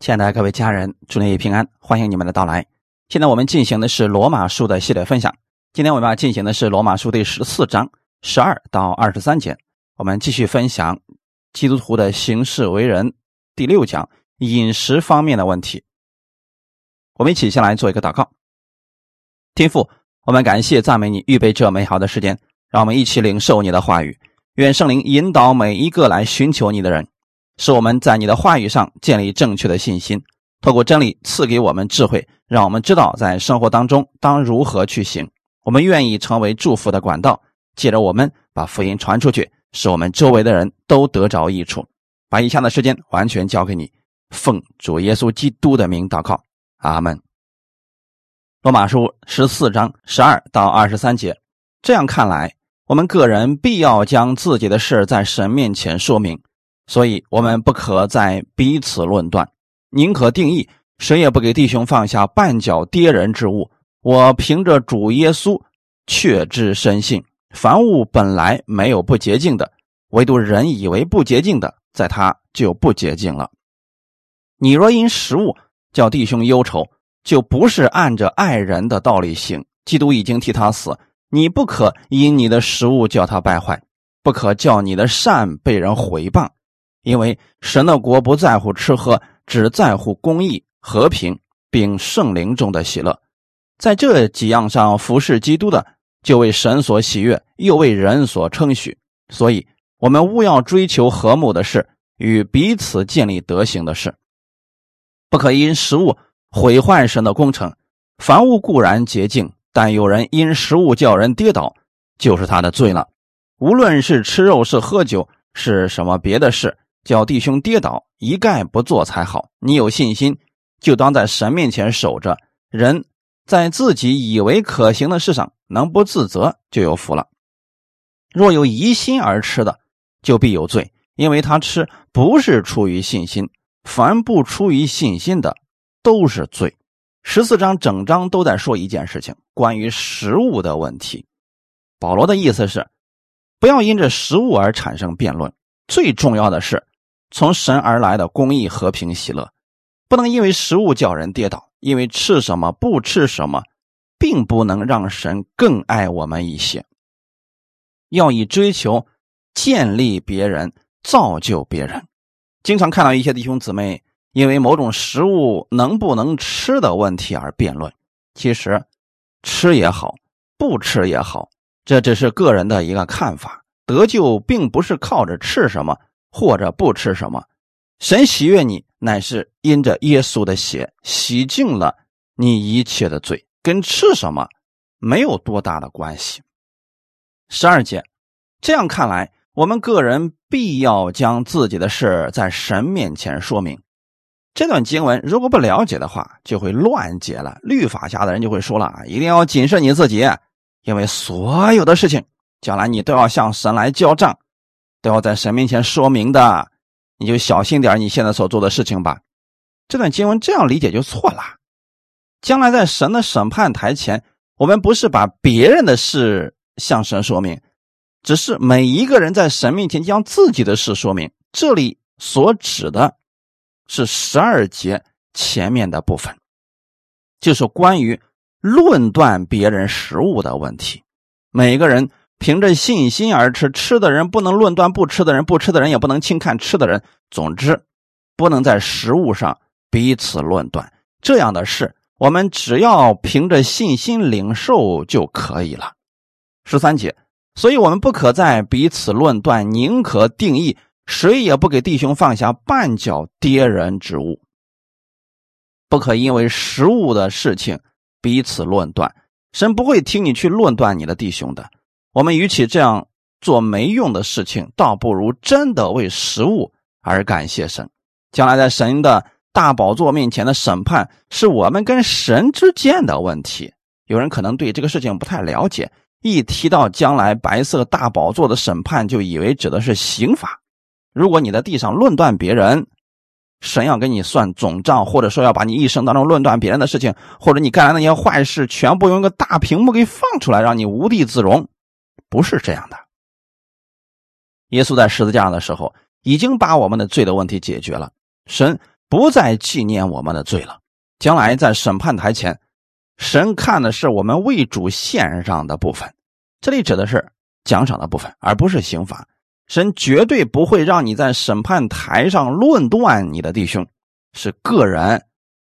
亲爱的各位家人，祝你平安，欢迎你们的到来。现在我们进行的是罗马书的系列分享。今天我们要进行的是罗马书第十四章十二到二十三节。我们继续分享基督徒的行事为人第六讲饮食方面的问题。我们一起先来做一个祷告。天父，我们感谢赞美你，预备这美好的时间，让我们一起领受你的话语。愿圣灵引导每一个来寻求你的人。使我们在你的话语上建立正确的信心，透过真理赐给我们智慧，让我们知道在生活当中当如何去行。我们愿意成为祝福的管道，借着我们把福音传出去，使我们周围的人都得着益处。把以下的时间完全交给你，奉主耶稣基督的名祷告，阿门。罗马书十四章十二到二十三节，这样看来，我们个人必要将自己的事在神面前说明。所以，我们不可再彼此论断，宁可定义，谁也不给弟兄放下绊脚跌人之物。我凭着主耶稣确知深信，凡物本来没有不洁净的，唯独人以为不洁净的，在他就不洁净了。你若因食物叫弟兄忧愁，就不是按着爱人的道理行。基督已经替他死，你不可因你的食物叫他败坏，不可叫你的善被人毁谤。因为神的国不在乎吃喝，只在乎公义、和平，并圣灵中的喜乐。在这几样上服侍基督的，就为神所喜悦，又为人所称许。所以，我们务要追求和睦的事，与彼此建立德行的事，不可因食物毁坏神的工程。凡物固然洁净，但有人因食物叫人跌倒，就是他的罪了。无论是吃肉，是喝酒，是什么别的事。叫弟兄跌倒，一概不做才好。你有信心，就当在神面前守着。人在自己以为可行的事上能不自责，就有福了。若有疑心而吃的，就必有罪，因为他吃不是出于信心。凡不出于信心的，都是罪。十四章整章都在说一件事情，关于食物的问题。保罗的意思是，不要因着食物而产生辩论。最重要的是。从神而来的公义、和平、喜乐，不能因为食物叫人跌倒，因为吃什么不吃什么，并不能让神更爱我们一些。要以追求建立别人、造就别人。经常看到一些弟兄姊妹因为某种食物能不能吃的问题而辩论。其实，吃也好，不吃也好，这只是个人的一个看法。得救并不是靠着吃什么。或者不吃什么，神喜悦你，乃是因着耶稣的血洗净了你一切的罪，跟吃什么没有多大的关系。十二节，这样看来，我们个人必要将自己的事在神面前说明。这段经文如果不了解的话，就会乱解了。律法家的人就会说了啊，一定要谨慎你自己，因为所有的事情将来你都要向神来交账。都要在神面前说明的，你就小心点你现在所做的事情吧。这段经文这样理解就错了。将来在神的审判台前，我们不是把别人的事向神说明，只是每一个人在神面前将自己的事说明。这里所指的是十二节前面的部分，就是关于论断别人食物的问题。每个人。凭着信心而吃，吃的人不能论断不吃的人，不吃的人也不能轻看吃的人。总之，不能在食物上彼此论断。这样的事，我们只要凭着信心领受就可以了。十三节，所以我们不可在彼此论断，宁可定义，谁也不给弟兄放下绊脚跌人之物。不可因为食物的事情彼此论断，神不会听你去论断你的弟兄的。我们与其这样做没用的事情，倒不如真的为食物而感谢神。将来在神的大宝座面前的审判，是我们跟神之间的问题。有人可能对这个事情不太了解，一提到将来白色大宝座的审判，就以为指的是刑罚。如果你在地上论断别人，神要给你算总账，或者说要把你一生当中论断别人的事情，或者你干的那些坏事，全部用一个大屏幕给放出来，让你无地自容。不是这样的。耶稣在十字架的时候，已经把我们的罪的问题解决了。神不再纪念我们的罪了。将来在审判台前，神看的是我们为主献上的部分，这里指的是奖赏的部分，而不是刑罚。神绝对不会让你在审判台上论断你的弟兄，是个人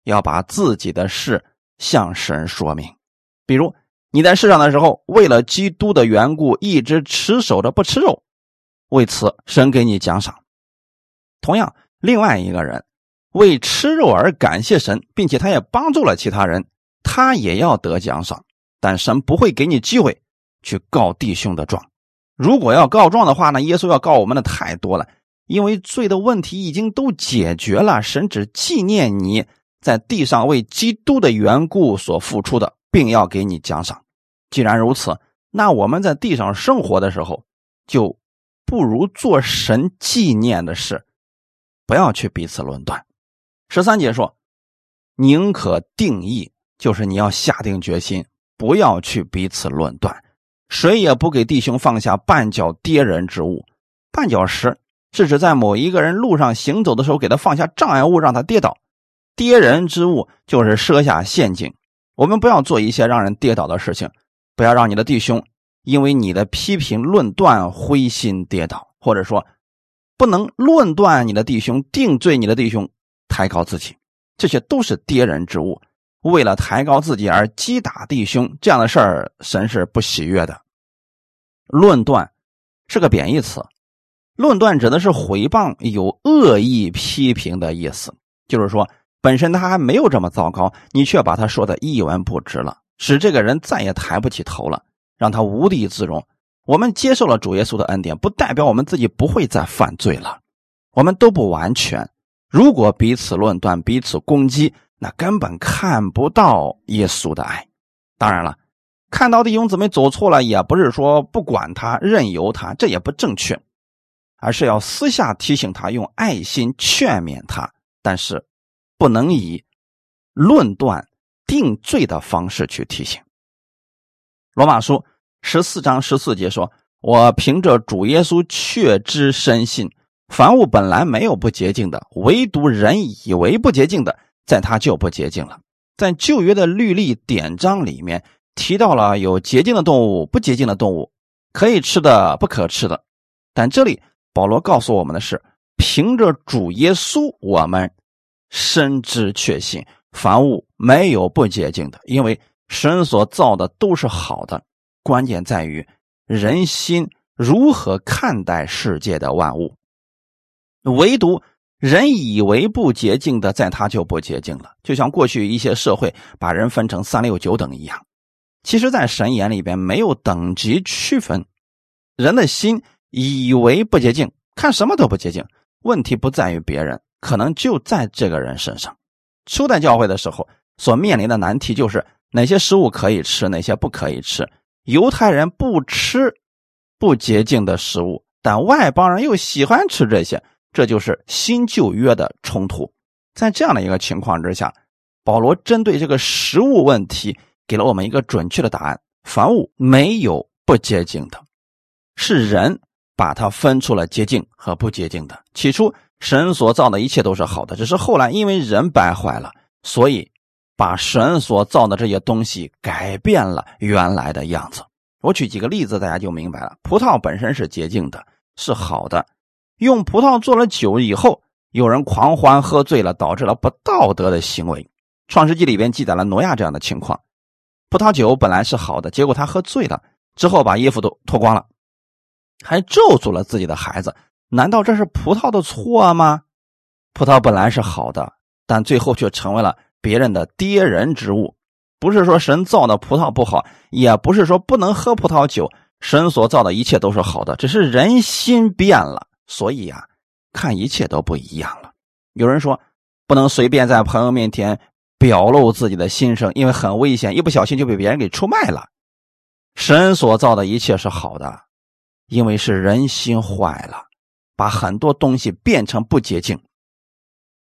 要把自己的事向神说明。比如你在世上的时候，为了基督的缘故，一直持守着不吃肉，为此神给你奖赏。同样，另外一个人为吃肉而感谢神，并且他也帮助了其他人，他也要得奖赏。但神不会给你机会去告弟兄的状。如果要告状的话呢，耶稣要告我们的太多了，因为罪的问题已经都解决了。神只纪念你在地上为基督的缘故所付出的，并要给你奖赏。既然如此，那我们在地上生活的时候，就不如做神纪念的事，不要去彼此论断。十三节说：“宁可定义，就是你要下定决心，不要去彼此论断。”谁也不给弟兄放下绊脚跌人之物。绊脚石是指在某一个人路上行走的时候，给他放下障碍物，让他跌倒。跌人之物就是设下陷阱。我们不要做一些让人跌倒的事情，不要让你的弟兄因为你的批评论断灰心跌倒，或者说不能论断你的弟兄，定罪你的弟兄，抬高自己，这些都是跌人之物。为了抬高自己而击打弟兄，这样的事儿，神是不喜悦的。论断是个贬义词，论断指的是毁谤、有恶意批评的意思。就是说，本身他还没有这么糟糕，你却把他说的一文不值了，使这个人再也抬不起头了，让他无地自容。我们接受了主耶稣的恩典，不代表我们自己不会再犯罪了。我们都不完全。如果彼此论断、彼此攻击，那根本看不到耶稣的爱。当然了，看到弟兄姊妹走错了，也不是说不管他、任由他，这也不正确，而是要私下提醒他，用爱心劝勉他。但是，不能以论断、定罪的方式去提醒。罗马书十四章十四节说：“我凭着主耶稣确知深信，凡物本来没有不洁净的，唯独人以为不洁净的。”在他就不洁净了。在旧约的律例典章里面提到了有洁净的动物、不洁净的动物，可以吃的、不可吃的。但这里保罗告诉我们的是，凭着主耶稣，我们深知确信，凡物没有不洁净的，因为神所造的都是好的。关键在于人心如何看待世界的万物，唯独。人以为不洁净的，在他就不洁净了，就像过去一些社会把人分成三六九等一样。其实，在神眼里边没有等级区分。人的心以为不洁净，看什么都不洁净。问题不在于别人，可能就在这个人身上。初代教会的时候所面临的难题就是哪些食物可以吃，哪些不可以吃。犹太人不吃不洁净的食物，但外邦人又喜欢吃这些。这就是新旧约的冲突，在这样的一个情况之下，保罗针对这个食物问题给了我们一个准确的答案：凡物没有不洁净的，是人把它分出了洁净和不洁净的。起初神所造的一切都是好的，只是后来因为人败坏了，所以把神所造的这些东西改变了原来的样子。我举几个例子，大家就明白了。葡萄本身是洁净的，是好的。用葡萄做了酒以后，有人狂欢喝醉了，导致了不道德的行为。创世纪里边记载了挪亚这样的情况：葡萄酒本来是好的，结果他喝醉了之后，把衣服都脱光了，还咒诅了自己的孩子。难道这是葡萄的错吗？葡萄本来是好的，但最后却成为了别人的跌人之物。不是说神造的葡萄不好，也不是说不能喝葡萄酒。神所造的一切都是好的，只是人心变了。所以呀，看一切都不一样了。有人说，不能随便在朋友面前表露自己的心声，因为很危险，一不小心就被别人给出卖了。神所造的一切是好的，因为是人心坏了，把很多东西变成不洁净。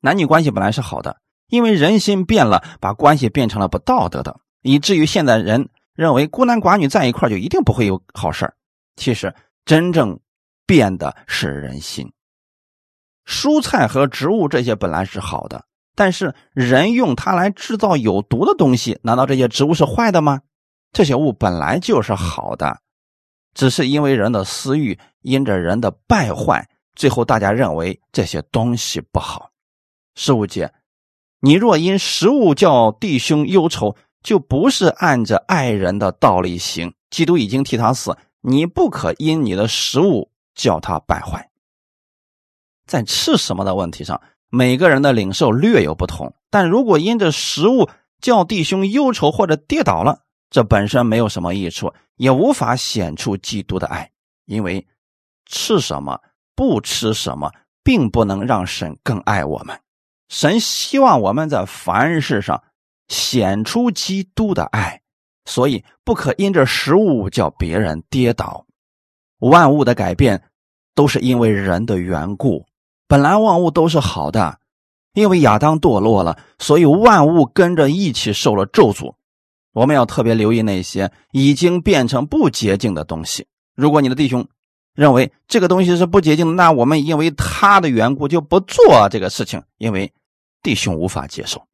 男女关系本来是好的，因为人心变了，把关系变成了不道德的，以至于现在人认为孤男寡女在一块就一定不会有好事其实真正。变的是人心。蔬菜和植物这些本来是好的，但是人用它来制造有毒的东西，难道这些植物是坏的吗？这些物本来就是好的，只是因为人的私欲，因着人的败坏，最后大家认为这些东西不好。十五节，你若因食物叫弟兄忧愁，就不是按着爱人的道理行。基督已经替他死，你不可因你的食物叫他败坏。在吃什么的问题上，每个人的领受略有不同，但如果因着食物叫弟兄忧愁或者跌倒了，这本身没有什么益处，也无法显出基督的爱，因为吃什么不吃什么，并不能让神更爱我们。神希望我们在凡事上显出基督的爱，所以不可因着食物叫别人跌倒。万物的改变都是因为人的缘故，本来万物都是好的，因为亚当堕落了，所以万物跟着一起受了咒诅。我们要特别留意那些已经变成不洁净的东西。如果你的弟兄认为这个东西是不洁净，那我们因为他的缘故就不做这个事情，因为弟兄无法接受。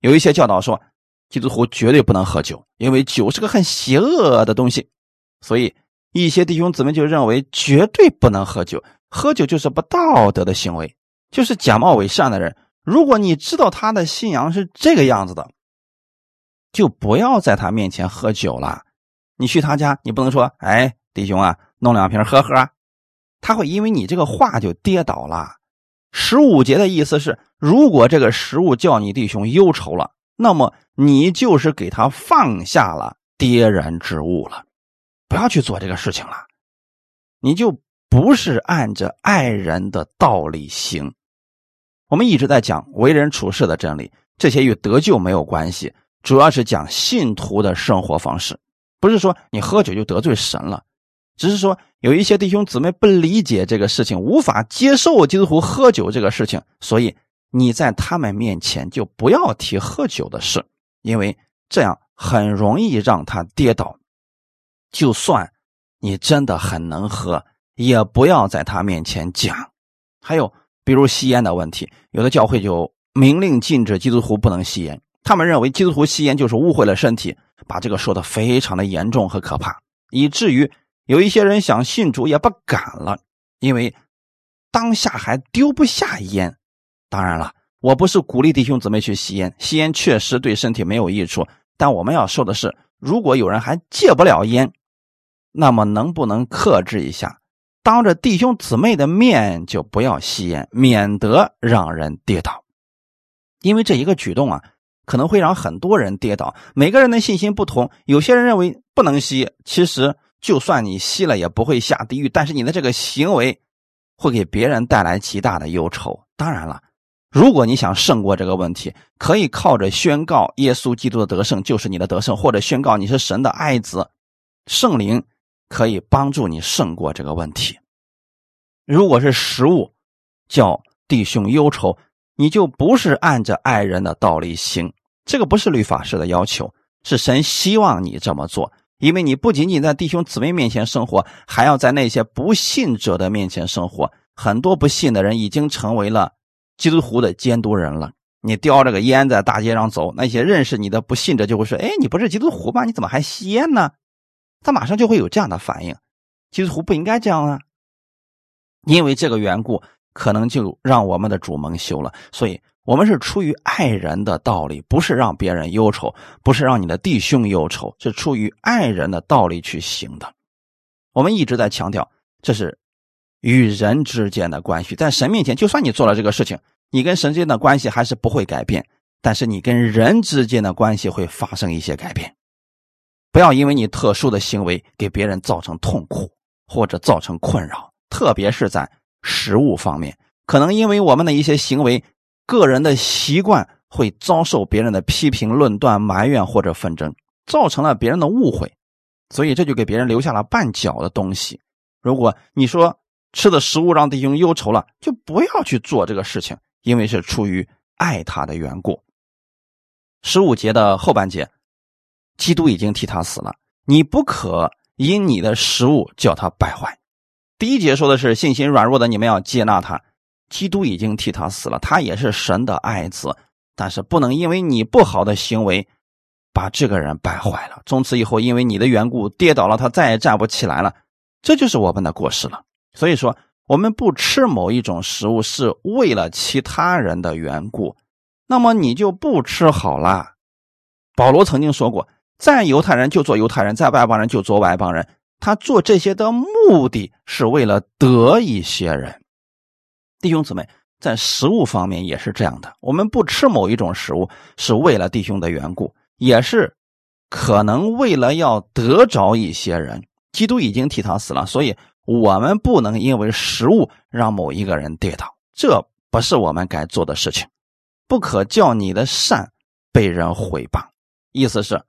有一些教导说，基督徒绝对不能喝酒，因为酒是个很邪恶的东西。所以一些弟兄姊妹就认为绝对不能喝酒，喝酒就是不道德的行为，就是假冒伪善的人。如果你知道他的信仰是这个样子的。就不要在他面前喝酒了。你去他家，你不能说：“哎，弟兄啊，弄两瓶喝喝。”他会因为你这个话就跌倒了。十五节的意思是，如果这个食物叫你弟兄忧愁了，那么你就是给他放下了跌然之物了。不要去做这个事情了，你就不是按着爱人的道理行。我们一直在讲为人处事的真理，这些与得救没有关系。主要是讲信徒的生活方式，不是说你喝酒就得罪神了，只是说有一些弟兄姊妹不理解这个事情，无法接受基督徒喝酒这个事情，所以你在他们面前就不要提喝酒的事，因为这样很容易让他跌倒。就算你真的很能喝，也不要在他面前讲。还有，比如吸烟的问题，有的教会就明令禁止基督徒不能吸烟。他们认为基督徒吸烟就是误会了身体，把这个说的非常的严重和可怕，以至于有一些人想信主也不敢了，因为当下还丢不下烟。当然了，我不是鼓励弟兄姊妹去吸烟，吸烟确实对身体没有益处。但我们要说的是，如果有人还戒不了烟，那么能不能克制一下？当着弟兄姊妹的面就不要吸烟，免得让人跌倒。因为这一个举动啊。可能会让很多人跌倒。每个人的信心不同，有些人认为不能吸，其实就算你吸了也不会下地狱。但是你的这个行为会给别人带来极大的忧愁。当然了，如果你想胜过这个问题，可以靠着宣告耶稣基督的得胜就是你的得胜，或者宣告你是神的爱子，圣灵可以帮助你胜过这个问题。如果是食物叫弟兄忧愁，你就不是按着爱人的道理行。这个不是律法师的要求，是神希望你这么做，因为你不仅仅在弟兄姊妹面前生活，还要在那些不信者的面前生活。很多不信的人已经成为了基督徒的监督人了。你叼着个烟在大街上走，那些认识你的不信者就会说：“哎，你不是基督徒吗？你怎么还吸烟呢？”他马上就会有这样的反应。基督徒不应该这样啊，因为这个缘故，可能就让我们的主蒙羞了。所以。我们是出于爱人的道理，不是让别人忧愁，不是让你的弟兄忧愁，是出于爱人的道理去行的。我们一直在强调，这是与人之间的关系，在神面前，就算你做了这个事情，你跟神之间的关系还是不会改变，但是你跟人之间的关系会发生一些改变。不要因为你特殊的行为给别人造成痛苦或者造成困扰，特别是在食物方面，可能因为我们的一些行为。个人的习惯会遭受别人的批评、论断、埋怨或者纷争，造成了别人的误会，所以这就给别人留下了绊脚的东西。如果你说吃的食物让弟兄忧愁了，就不要去做这个事情，因为是出于爱他的缘故。十五节的后半节，基督已经替他死了，你不可因你的食物叫他败坏。第一节说的是信心软弱的你们要接纳他。基督已经替他死了，他也是神的爱子，但是不能因为你不好的行为，把这个人败坏了。从此以后，因为你的缘故跌倒了，他再也站不起来了，这就是我们的过失了。所以说，我们不吃某一种食物是为了其他人的缘故，那么你就不吃好了。保罗曾经说过，在犹太人就做犹太人，在外邦人就做外邦人。他做这些的目的是为了得一些人。弟兄姊妹，在食物方面也是这样的。我们不吃某一种食物，是为了弟兄的缘故，也是可能为了要得着一些人。基督已经替他死了，所以我们不能因为食物让某一个人跌倒，这不是我们该做的事情。不可叫你的善被人毁谤。意思是，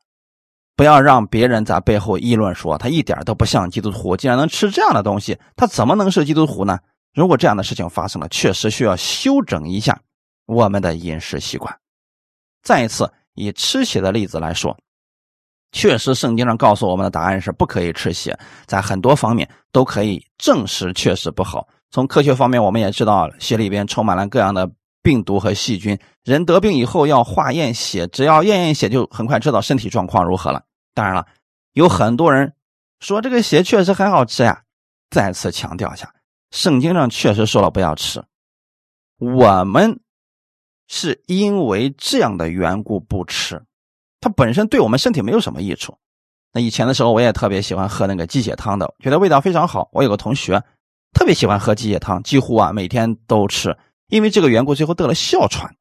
不要让别人在背后议论说他一点都不像基督徒。既然能吃这样的东西，他怎么能是基督徒呢？如果这样的事情发生了，确实需要修整一下我们的饮食习惯。再一次以吃血的例子来说，确实圣经上告诉我们的答案是不可以吃血，在很多方面都可以证实确实不好。从科学方面，我们也知道血里边充满了各样的病毒和细菌，人得病以后要化验血，只要验验血就很快知道身体状况如何了。当然了，有很多人说这个血确实很好吃呀。再次强调一下。圣经上确实说了不要吃，我们是因为这样的缘故不吃，它本身对我们身体没有什么益处。那以前的时候我也特别喜欢喝那个鸡血汤的，觉得味道非常好。我有个同学特别喜欢喝鸡血汤，几乎啊每天都吃，因为这个缘故最后得了哮喘，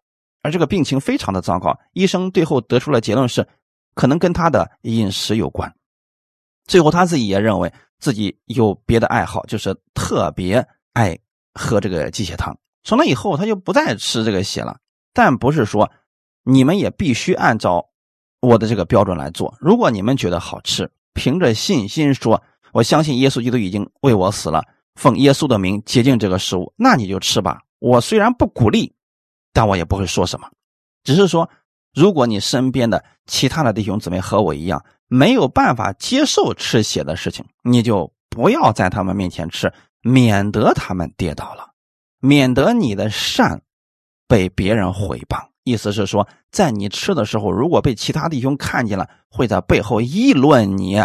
而这个病情非常的糟糕。医生最后得出了结论是，可能跟他的饮食有关。最后他自己也认为。自己有别的爱好，就是特别爱喝这个鸡血汤。从那以后，他就不再吃这个血了。但不是说你们也必须按照我的这个标准来做。如果你们觉得好吃，凭着信心说我相信耶稣基督已经为我死了，奉耶稣的名洁净这个食物，那你就吃吧。我虽然不鼓励，但我也不会说什么，只是说，如果你身边的其他的弟兄姊妹和我一样。没有办法接受吃血的事情，你就不要在他们面前吃，免得他们跌倒了，免得你的善被别人毁谤。意思是说，在你吃的时候，如果被其他弟兄看见了，会在背后议论你，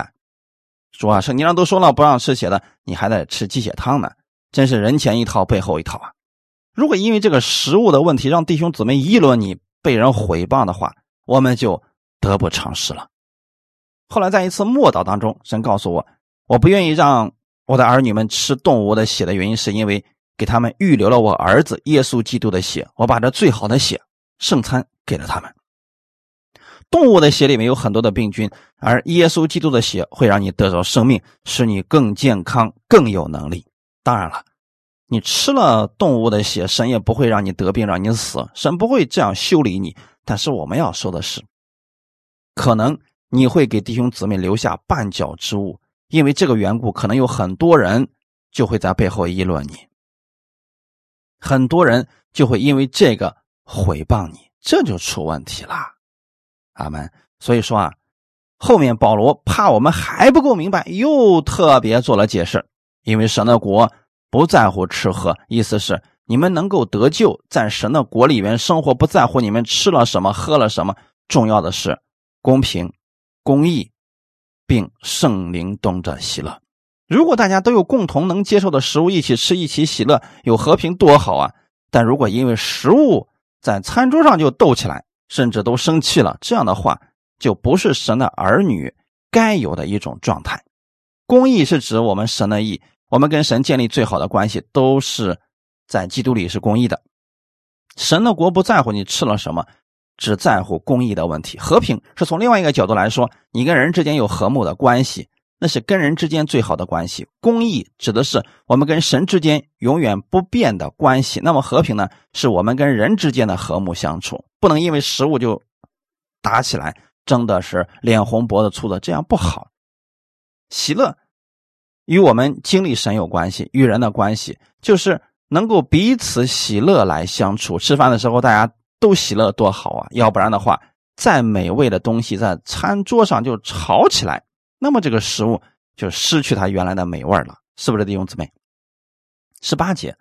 说啊，圣经上都说了不让吃血的，你还在吃鸡血汤呢，真是人前一套背后一套啊！如果因为这个食物的问题让弟兄姊妹议论你，被人毁谤的话，我们就得不偿失了。后来在一次默祷当中，神告诉我，我不愿意让我的儿女们吃动物的血的原因，是因为给他们预留了我儿子耶稣基督的血。我把这最好的血圣餐给了他们。动物的血里面有很多的病菌，而耶稣基督的血会让你得到生命，使你更健康、更有能力。当然了，你吃了动物的血，神也不会让你得病、让你死，神不会这样修理你。但是我们要说的是，可能。你会给弟兄姊妹留下绊脚之物，因为这个缘故，可能有很多人就会在背后议论你，很多人就会因为这个毁谤你，这就出问题了。阿门。所以说啊，后面保罗怕我们还不够明白，又特别做了解释，因为神的国不在乎吃喝，意思是你们能够得救，在神的国里面生活，不在乎你们吃了什么，喝了什么，重要的是公平。公义，并圣灵动着喜乐。如果大家都有共同能接受的食物，一起吃，一起喜乐，有和平，多好啊！但如果因为食物在餐桌上就斗起来，甚至都生气了，这样的话就不是神的儿女该有的一种状态。公义是指我们神的义，我们跟神建立最好的关系，都是在基督里是公义的。神的国不在乎你吃了什么。只在乎公益的问题，和平是从另外一个角度来说，你跟人之间有和睦的关系，那是跟人之间最好的关系。公益指的是我们跟神之间永远不变的关系。那么和平呢，是我们跟人之间的和睦相处，不能因为食物就打起来，争的是脸红脖子粗的，这样不好。喜乐与我们经历神有关系，与人的关系就是能够彼此喜乐来相处。吃饭的时候，大家。都喜乐多好啊！要不然的话，再美味的东西在餐桌上就吵起来，那么这个食物就失去它原来的美味了，是不是弟兄姊妹？十八节，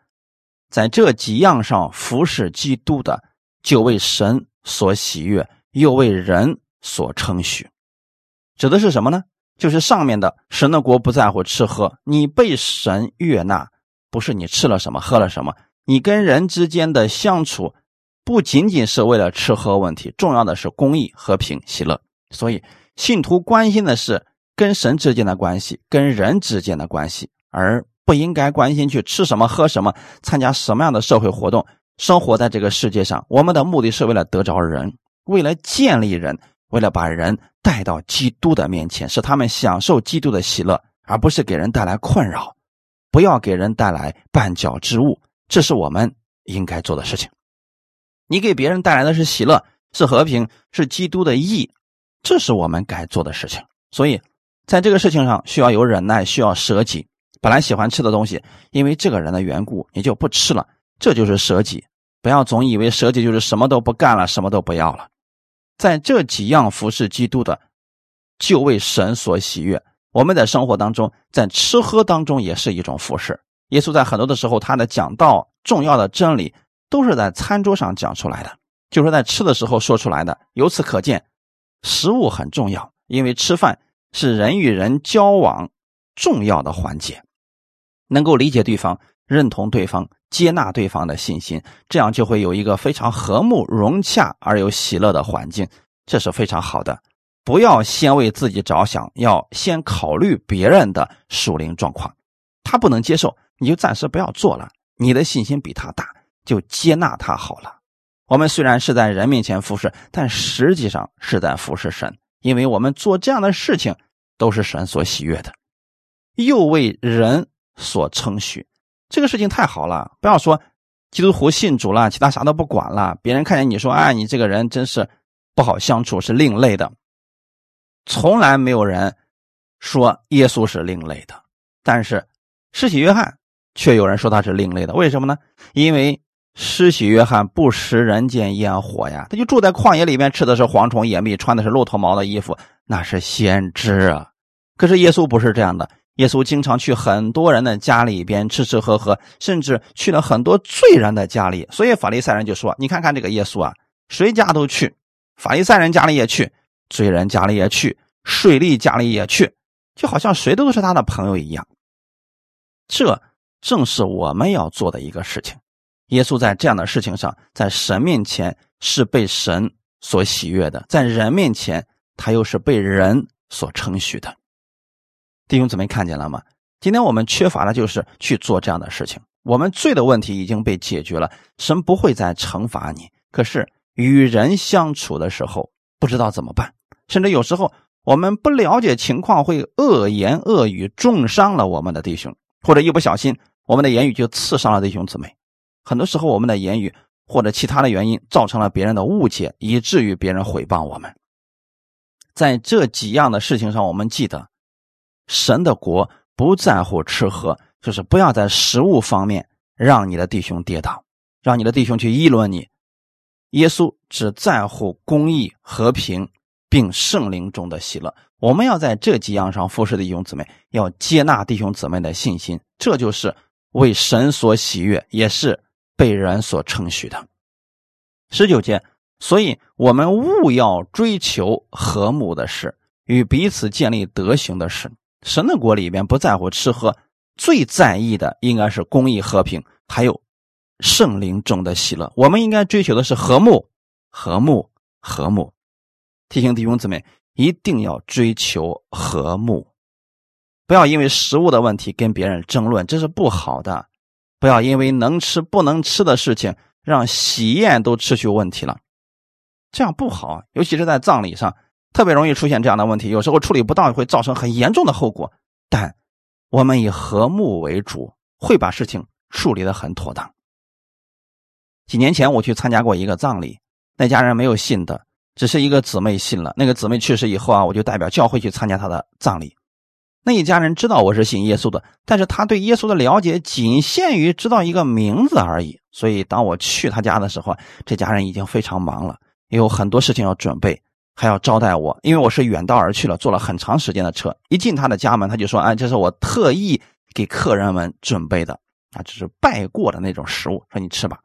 在这几样上服侍基督的，就为神所喜悦，又为人所称许。指的是什么呢？就是上面的神的国不在乎吃喝，你被神悦纳，不是你吃了什么喝了什么，你跟人之间的相处不仅仅是为了吃喝问题，重要的是公益、和平、喜乐。所以信徒关心的是跟神之间的关系，跟人之间的关系，而。不应该关心去吃什么、喝什么、参加什么样的社会活动、生活在这个世界上。我们的目的是为了得着人，为了建立人，为了把人带到基督的面前，使他们享受基督的喜乐，而不是给人带来困扰。不要给人带来绊脚之物，这是我们应该做的事情。你给别人带来的是喜乐，是和平，是基督的义，这是我们该做的事情。所以，在这个事情上需要有忍耐，需要舍己。本来喜欢吃的东西，因为这个人的缘故，你就不吃了。这就是舍己。不要总以为舍己就是什么都不干了，什么都不要了。在这几样服侍基督的，就为神所喜悦。我们在生活当中，在吃喝当中也是一种服侍。耶稣在很多的时候，他的讲道重要的真理都是在餐桌上讲出来的，就是在吃的时候说出来的。由此可见，食物很重要，因为吃饭是人与人交往重要的环节。能够理解对方、认同对方、接纳对方的信心，这样就会有一个非常和睦、融洽而又喜乐的环境，这是非常好的。不要先为自己着想，要先考虑别人的属灵状况。他不能接受，你就暂时不要做了。你的信心比他大，就接纳他好了。我们虽然是在人面前服侍，但实际上是在服侍神，因为我们做这样的事情都是神所喜悦的，又为人。所称许，这个事情太好了。不要说基督徒信主了，其他啥都不管了。别人看见你说：“哎，你这个人真是不好相处，是另类的。”从来没有人说耶稣是另类的，但是施洗约翰却有人说他是另类的。为什么呢？因为施洗约翰不食人间烟火呀，他就住在旷野里面，吃的是蝗虫野蜜，穿的是骆驼毛的衣服，那是先知啊。可是耶稣不是这样的。耶稣经常去很多人的家里边吃吃喝喝，甚至去了很多罪人的家里。所以法利赛人就说：“你看看这个耶稣啊，谁家都去，法利赛人家里也去，罪人家里也去，税吏家里也去，就好像谁都是他的朋友一样。”这正是我们要做的一个事情。耶稣在这样的事情上，在神面前是被神所喜悦的，在人面前他又是被人所称许的。弟兄姊妹看见了吗？今天我们缺乏的就是去做这样的事情。我们罪的问题已经被解决了，神不会再惩罚你。可是与人相处的时候，不知道怎么办，甚至有时候我们不了解情况，会恶言恶语重伤了我们的弟兄，或者一不小心，我们的言语就刺伤了弟兄姊妹。很多时候，我们的言语或者其他的原因，造成了别人的误解，以至于别人毁谤我们。在这几样的事情上，我们记得。神的国不在乎吃喝，就是不要在食物方面让你的弟兄跌倒，让你的弟兄去议论你。耶稣只在乎公义、和平，并圣灵中的喜乐。我们要在这几样上服侍弟兄姊妹，要接纳弟兄姊妹的信心，这就是为神所喜悦，也是被人所称许的。十九节，所以我们务要追求和睦的事，与彼此建立德行的事。神的国里边不在乎吃喝，最在意的应该是公益和平，还有圣灵中的喜乐。我们应该追求的是和睦，和睦，和睦。提醒弟兄姊妹，一定要追求和睦，不要因为食物的问题跟别人争论，这是不好的。不要因为能吃不能吃的事情，让喜宴都失去问题了，这样不好，尤其是在葬礼上。特别容易出现这样的问题，有时候处理不当会造成很严重的后果。但我们以和睦为主，会把事情处理的很妥当。几年前我去参加过一个葬礼，那家人没有信的，只是一个姊妹信了。那个姊妹去世以后啊，我就代表教会去参加她的葬礼。那一家人知道我是信耶稣的，但是他对耶稣的了解仅限于知道一个名字而已。所以当我去他家的时候，这家人已经非常忙了，有很多事情要准备。还要招待我，因为我是远道而去了，坐了很长时间的车。一进他的家门，他就说：“哎，这是我特意给客人们准备的。”啊，只是拜过的那种食物，说你吃吧。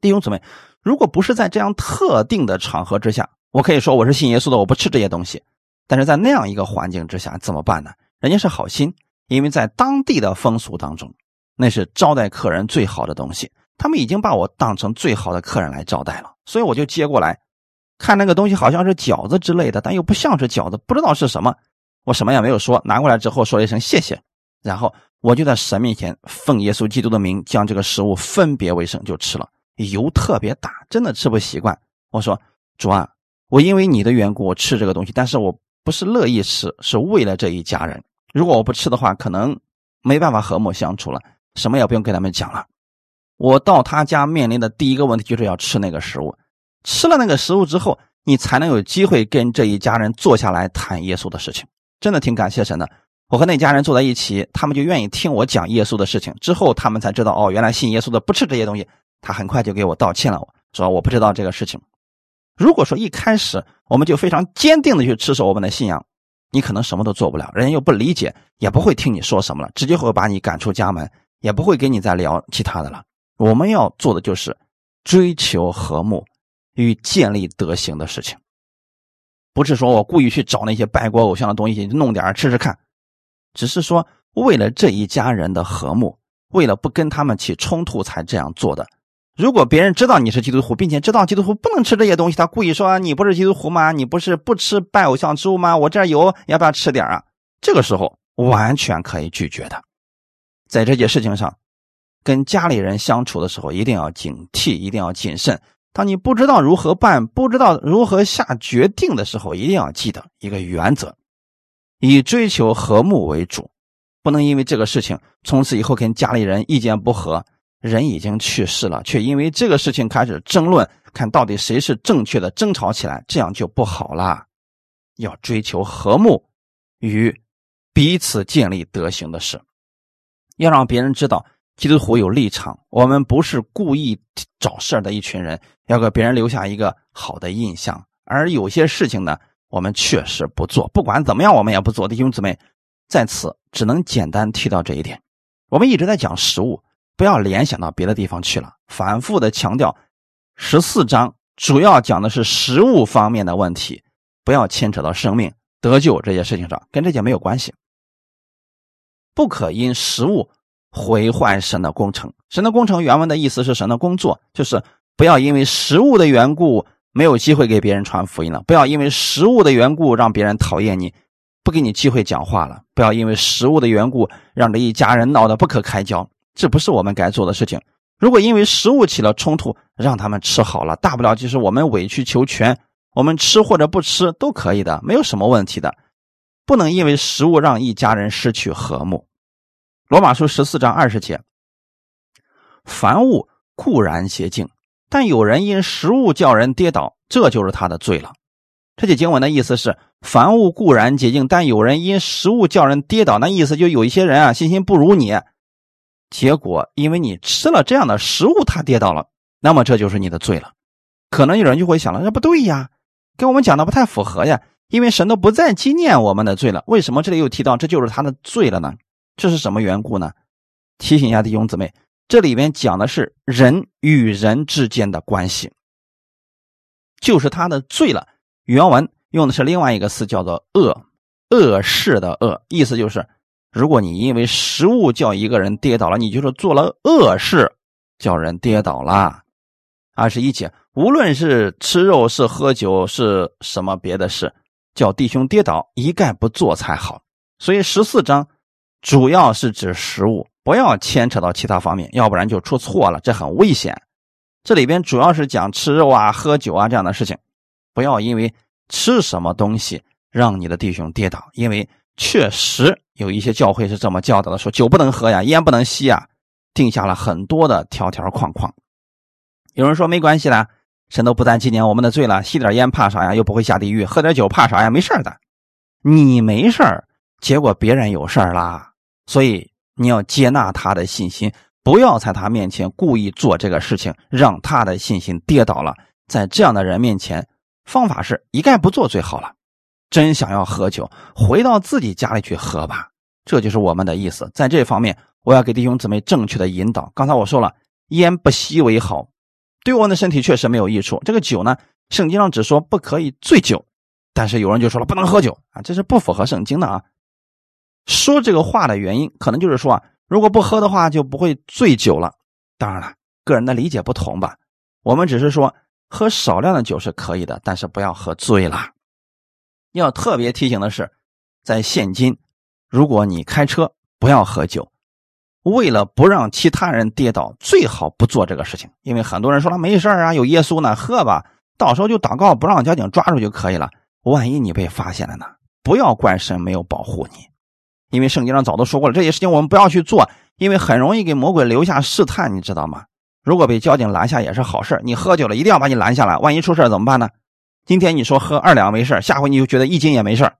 弟兄姊妹，如果不是在这样特定的场合之下，我可以说我是信耶稣的，我不吃这些东西。但是在那样一个环境之下，怎么办呢？人家是好心，因为在当地的风俗当中，那是招待客人最好的东西，他们已经把我当成最好的客人来招待了，所以我就接过来，看那个东西好像是饺子之类的，但又不像是饺子，不知道是什么，我什么也没有说，拿过来之后说了一声谢谢，然后我就在神面前奉耶稣基督的名，将这个食物分别为圣就吃了。油特别大，真的吃不习惯。我说主啊，我因为你的缘故，我吃这个东西，但是我不是乐意吃，是为了这一家人。如果我不吃的话，可能没办法和睦相处了，什么也不用跟他们讲了。我到他家面临的第一个问题就是要吃那个食物，吃了那个食物之后，你才能有机会跟这一家人坐下来谈耶稣的事情。真的挺感谢神的，我和那家人坐在一起，他们就愿意听我讲耶稣的事情。之后他们才知道，哦，原来信耶稣的不吃这些东西。他很快就给我道歉了，说我不知道这个事情。如果说一开始我们就非常坚定的去持守我们的信仰，你可能什么都做不了，人家又不理解，也不会听你说什么了，直接会把你赶出家门，也不会跟你再聊其他的了。我们要做的就是追求和睦与建立德行的事情，不是说我故意去找那些拜国偶像的东西弄点吃吃看，只是说为了这一家人的和睦，为了不跟他们起冲突才这样做的。如果别人知道你是基督徒，并且知道基督徒不能吃这些东西，他故意说你不是基督徒吗？你不是不吃拜偶像之物吗？我这儿有，要不要吃点啊？这个时候完全可以拒绝的。在这件事情上，跟家里人相处的时候一定要警惕，一定要谨慎。当你不知道如何办，不知道如何下决定的时候，一定要记得一个原则：以追求和睦为主，不能因为这个事情从此以后跟家里人意见不合。人已经去世了，却因为这个事情开始争论，看到底谁是正确的，争吵起来，这样就不好了。要追求和睦与彼此建立德行的事，要让别人知道基督徒有立场，我们不是故意找事儿的一群人，要给别人留下一个好的印象。而有些事情呢，我们确实不做，不管怎么样，我们也不做。弟兄姊妹，在此只能简单提到这一点。我们一直在讲食物。不要联想到别的地方去了。反复的强调，十四章主要讲的是食物方面的问题，不要牵扯到生命得救这些事情上，跟这些没有关系。不可因食物毁坏神的工程。神的工程原文的意思是神的工作，就是不要因为食物的缘故没有机会给别人传福音了，不要因为食物的缘故让别人讨厌你，不给你机会讲话了，不要因为食物的缘故让这一家人闹得不可开交。这不是我们该做的事情。如果因为食物起了冲突，让他们吃好了，大不了就是我们委曲求全，我们吃或者不吃都可以的，没有什么问题的。不能因为食物让一家人失去和睦。罗马书十四章二十节：凡物固然洁净，但有人因食物叫人跌倒，这就是他的罪了。这节经文的意思是：凡物固然洁净，但有人因食物叫人跌倒，那意思就有一些人啊，信心不如你。结果，因为你吃了这样的食物，他跌倒了，那么这就是你的罪了。可能有人就会想了，这不对呀，跟我们讲的不太符合呀。因为神都不再纪念我们的罪了，为什么这里又提到这就是他的罪了呢？这是什么缘故呢？提醒一下弟兄姊妹，这里边讲的是人与人之间的关系，就是他的罪了。原文用的是另外一个词，叫做恶，恶事的恶，意思就是。如果你因为食物叫一个人跌倒了，你就是做了恶事，叫人跌倒了。二十一节，无论是吃肉、是喝酒、是什么别的事，叫弟兄跌倒，一概不做才好。所以十四章主要是指食物，不要牵扯到其他方面，要不然就出错了，这很危险。这里边主要是讲吃肉啊、喝酒啊这样的事情，不要因为吃什么东西让你的弟兄跌倒，因为。确实有一些教会是这么教导的，说酒不能喝呀，烟不能吸呀，定下了很多的条条框框。有人说没关系啦，神都不再纪念我们的罪了，吸点烟怕啥呀？又不会下地狱，喝点酒怕啥呀？没事的。你没事儿，结果别人有事儿啦。所以你要接纳他的信心，不要在他面前故意做这个事情，让他的信心跌倒了。在这样的人面前，方法是一概不做最好了。真想要喝酒，回到自己家里去喝吧。这就是我们的意思。在这方面，我要给弟兄姊妹正确的引导。刚才我说了，烟不吸为好，对我们的身体确实没有益处。这个酒呢，圣经上只说不可以醉酒，但是有人就说了不能喝酒啊，这是不符合圣经的啊。说这个话的原因，可能就是说啊，如果不喝的话，就不会醉酒了。当然了，个人的理解不同吧。我们只是说喝少量的酒是可以的，但是不要喝醉了。要特别提醒的是，在现今，如果你开车不要喝酒，为了不让其他人跌倒，最好不做这个事情。因为很多人说了没事啊，有耶稣呢，喝吧，到时候就祷告不让交警抓住就可以了。万一你被发现了呢？不要怪神没有保护你，因为圣经上早都说过了，这些事情我们不要去做，因为很容易给魔鬼留下试探，你知道吗？如果被交警拦下也是好事你喝酒了，一定要把你拦下来，万一出事怎么办呢？今天你说喝二两没事下回你就觉得一斤也没事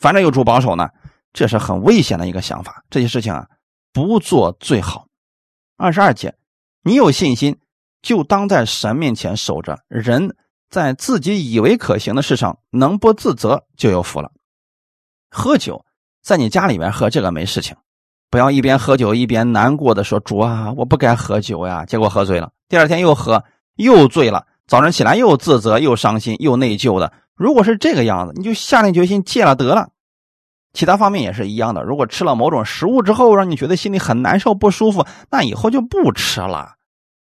反正有主保守呢，这是很危险的一个想法。这些事情啊，不做最好。二十二节，你有信心，就当在神面前守着。人在自己以为可行的事上能不自责，就有福了。喝酒，在你家里面喝这个没事情，不要一边喝酒一边难过的说：“主啊，我不该喝酒呀。”结果喝醉了，第二天又喝，又醉了。早上起来又自责又伤心又内疚的，如果是这个样子，你就下定决心戒了得了。其他方面也是一样的，如果吃了某种食物之后让你觉得心里很难受不舒服，那以后就不吃了。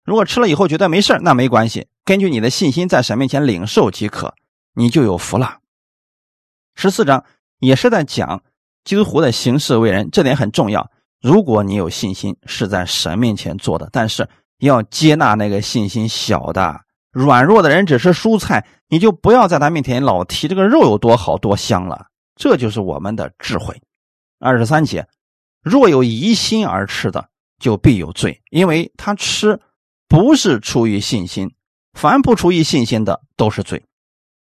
如果吃了以后觉得没事那没关系，根据你的信心在神面前领受即可，你就有福了。十四章也是在讲基督徒的行事为人，这点很重要。如果你有信心是在神面前做的，但是要接纳那个信心小的。软弱的人只吃蔬菜，你就不要在他面前老提这个肉有多好多香了。这就是我们的智慧。二十三节，若有疑心而吃的，就必有罪，因为他吃不是出于信心，凡不出于信心的都是罪。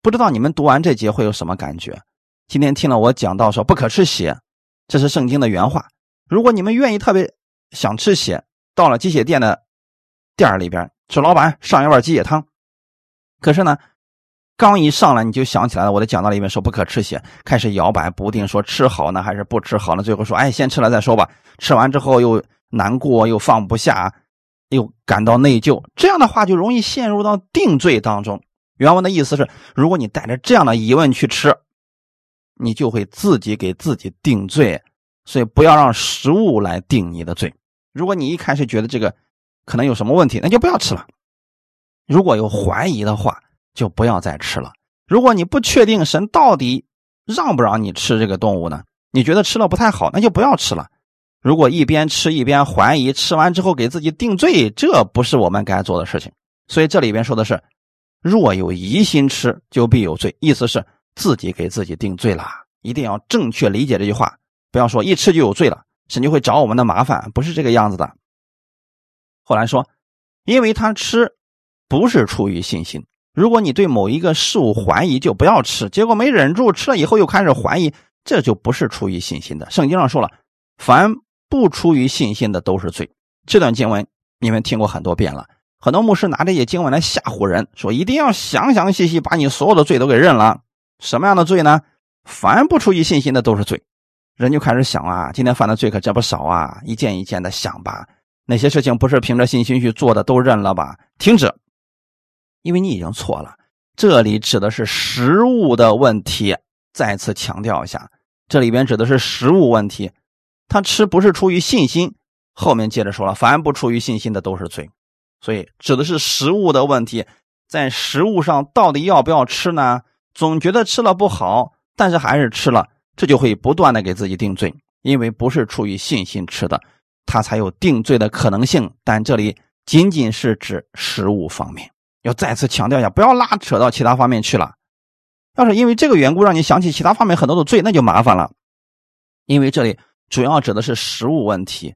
不知道你们读完这节会有什么感觉？今天听了我讲到说不可吃血，这是圣经的原话。如果你们愿意特别想吃血，到了鸡血店的店里边。说老板上一碗鸡血汤，可是呢，刚一上来你就想起来了，我的讲道里面说不可吃血，开始摇摆不定，说吃好呢还是不吃好呢？最后说，哎，先吃了再说吧。吃完之后又难过，又放不下，又感到内疚，这样的话就容易陷入到定罪当中。原文的意思是，如果你带着这样的疑问去吃，你就会自己给自己定罪。所以不要让食物来定你的罪。如果你一开始觉得这个。可能有什么问题，那就不要吃了。如果有怀疑的话，就不要再吃了。如果你不确定神到底让不让你吃这个动物呢？你觉得吃了不太好，那就不要吃了。如果一边吃一边怀疑，吃完之后给自己定罪，这不是我们该做的事情。所以这里边说的是，若有疑心吃，就必有罪，意思是自己给自己定罪了。一定要正确理解这句话，不要说一吃就有罪了，神就会找我们的麻烦，不是这个样子的。后来说，因为他吃不是出于信心。如果你对某一个事物怀疑，就不要吃。结果没忍住，吃了以后又开始怀疑，这就不是出于信心的。圣经上说了，凡不出于信心的都是罪。这段经文你们听过很多遍了，很多牧师拿这些经文来吓唬人，说一定要详详细细把你所有的罪都给认了。什么样的罪呢？凡不出于信心的都是罪。人就开始想啊，今天犯的罪可真不少啊，一件一件的想吧。哪些事情不是凭着信心去做的，都认了吧，停止，因为你已经错了。这里指的是食物的问题，再次强调一下，这里边指的是食物问题。他吃不是出于信心，后面接着说了，凡不出于信心的都是罪，所以指的是食物的问题。在食物上到底要不要吃呢？总觉得吃了不好，但是还是吃了，这就会不断的给自己定罪，因为不是出于信心吃的。他才有定罪的可能性，但这里仅仅是指食物方面。要再次强调一下，不要拉扯到其他方面去了。要是因为这个缘故让你想起其他方面很多的罪，那就麻烦了。因为这里主要指的是食物问题。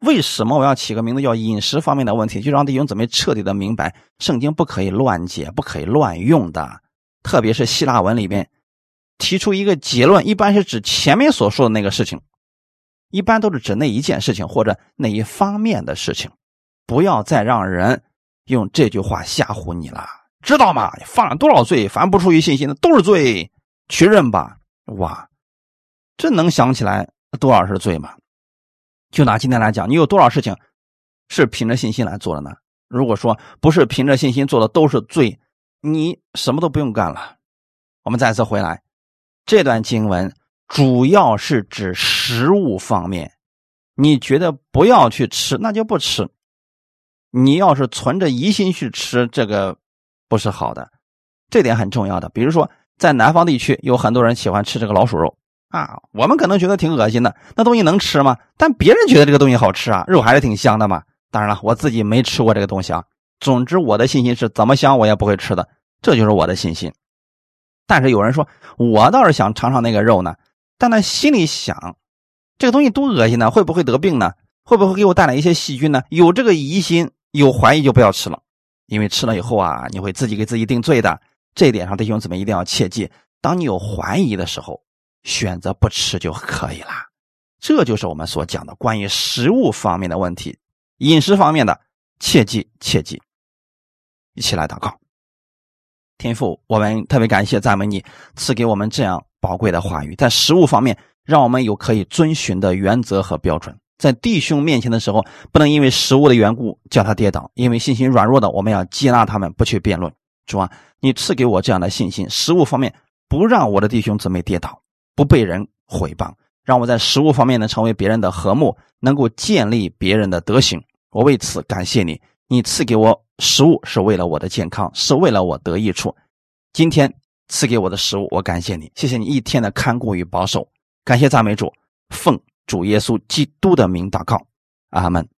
为什么我要起个名字叫饮食方面的问题？就让弟兄姊妹彻底的明白，圣经不可以乱解，不可以乱用的。特别是希腊文里面提出一个结论，一般是指前面所说的那个事情。一般都是指那一件事情或者那一方面的事情，不要再让人用这句话吓唬你了，知道吗？犯了多少罪，凡不出于信心的都是罪，去认吧。哇，这能想起来多少是罪吗？就拿今天来讲，你有多少事情是凭着信心来做的呢？如果说不是凭着信心做的都是罪，你什么都不用干了。我们再次回来，这段经文主要是指食物方面。你觉得不要去吃，那就不吃。你要是存着疑心去吃，这个不是好的，这点很重要的。比如说，在南方地区，有很多人喜欢吃这个老鼠肉啊，我们可能觉得挺恶心的，那东西能吃吗？但别人觉得这个东西好吃啊，肉还是挺香的嘛。当然了，我自己没吃过这个东西啊。总之，我的信心是怎么香我也不会吃的，这就是我的信心。但是有人说，我倒是想尝尝那个肉呢，但他心里想。这个东西多恶心呢，会不会得病呢？会不会给我带来一些细菌呢？有这个疑心、有怀疑就不要吃了，因为吃了以后啊，你会自己给自己定罪的。这一点上，弟兄姊妹一定要切记：当你有怀疑的时候，选择不吃就可以了。这就是我们所讲的关于食物方面的问题，饮食方面的切记切记。一起来祷告，天父，我们特别感谢赞美你赐给我们这样宝贵的话语，在食物方面。让我们有可以遵循的原则和标准，在弟兄面前的时候，不能因为食物的缘故叫他跌倒，因为信心软弱的，我们要接纳他们，不去辩论。主啊，你赐给我这样的信心，食物方面不让我的弟兄姊妹跌倒，不被人毁谤，让我在食物方面能成为别人的和睦，能够建立别人的德行。我为此感谢你，你赐给我食物是为了我的健康，是为了我得益处。今天赐给我的食物，我感谢你，谢谢你一天的看顾与保守。感谢赞美主，奉主耶稣基督的名祷告，阿门。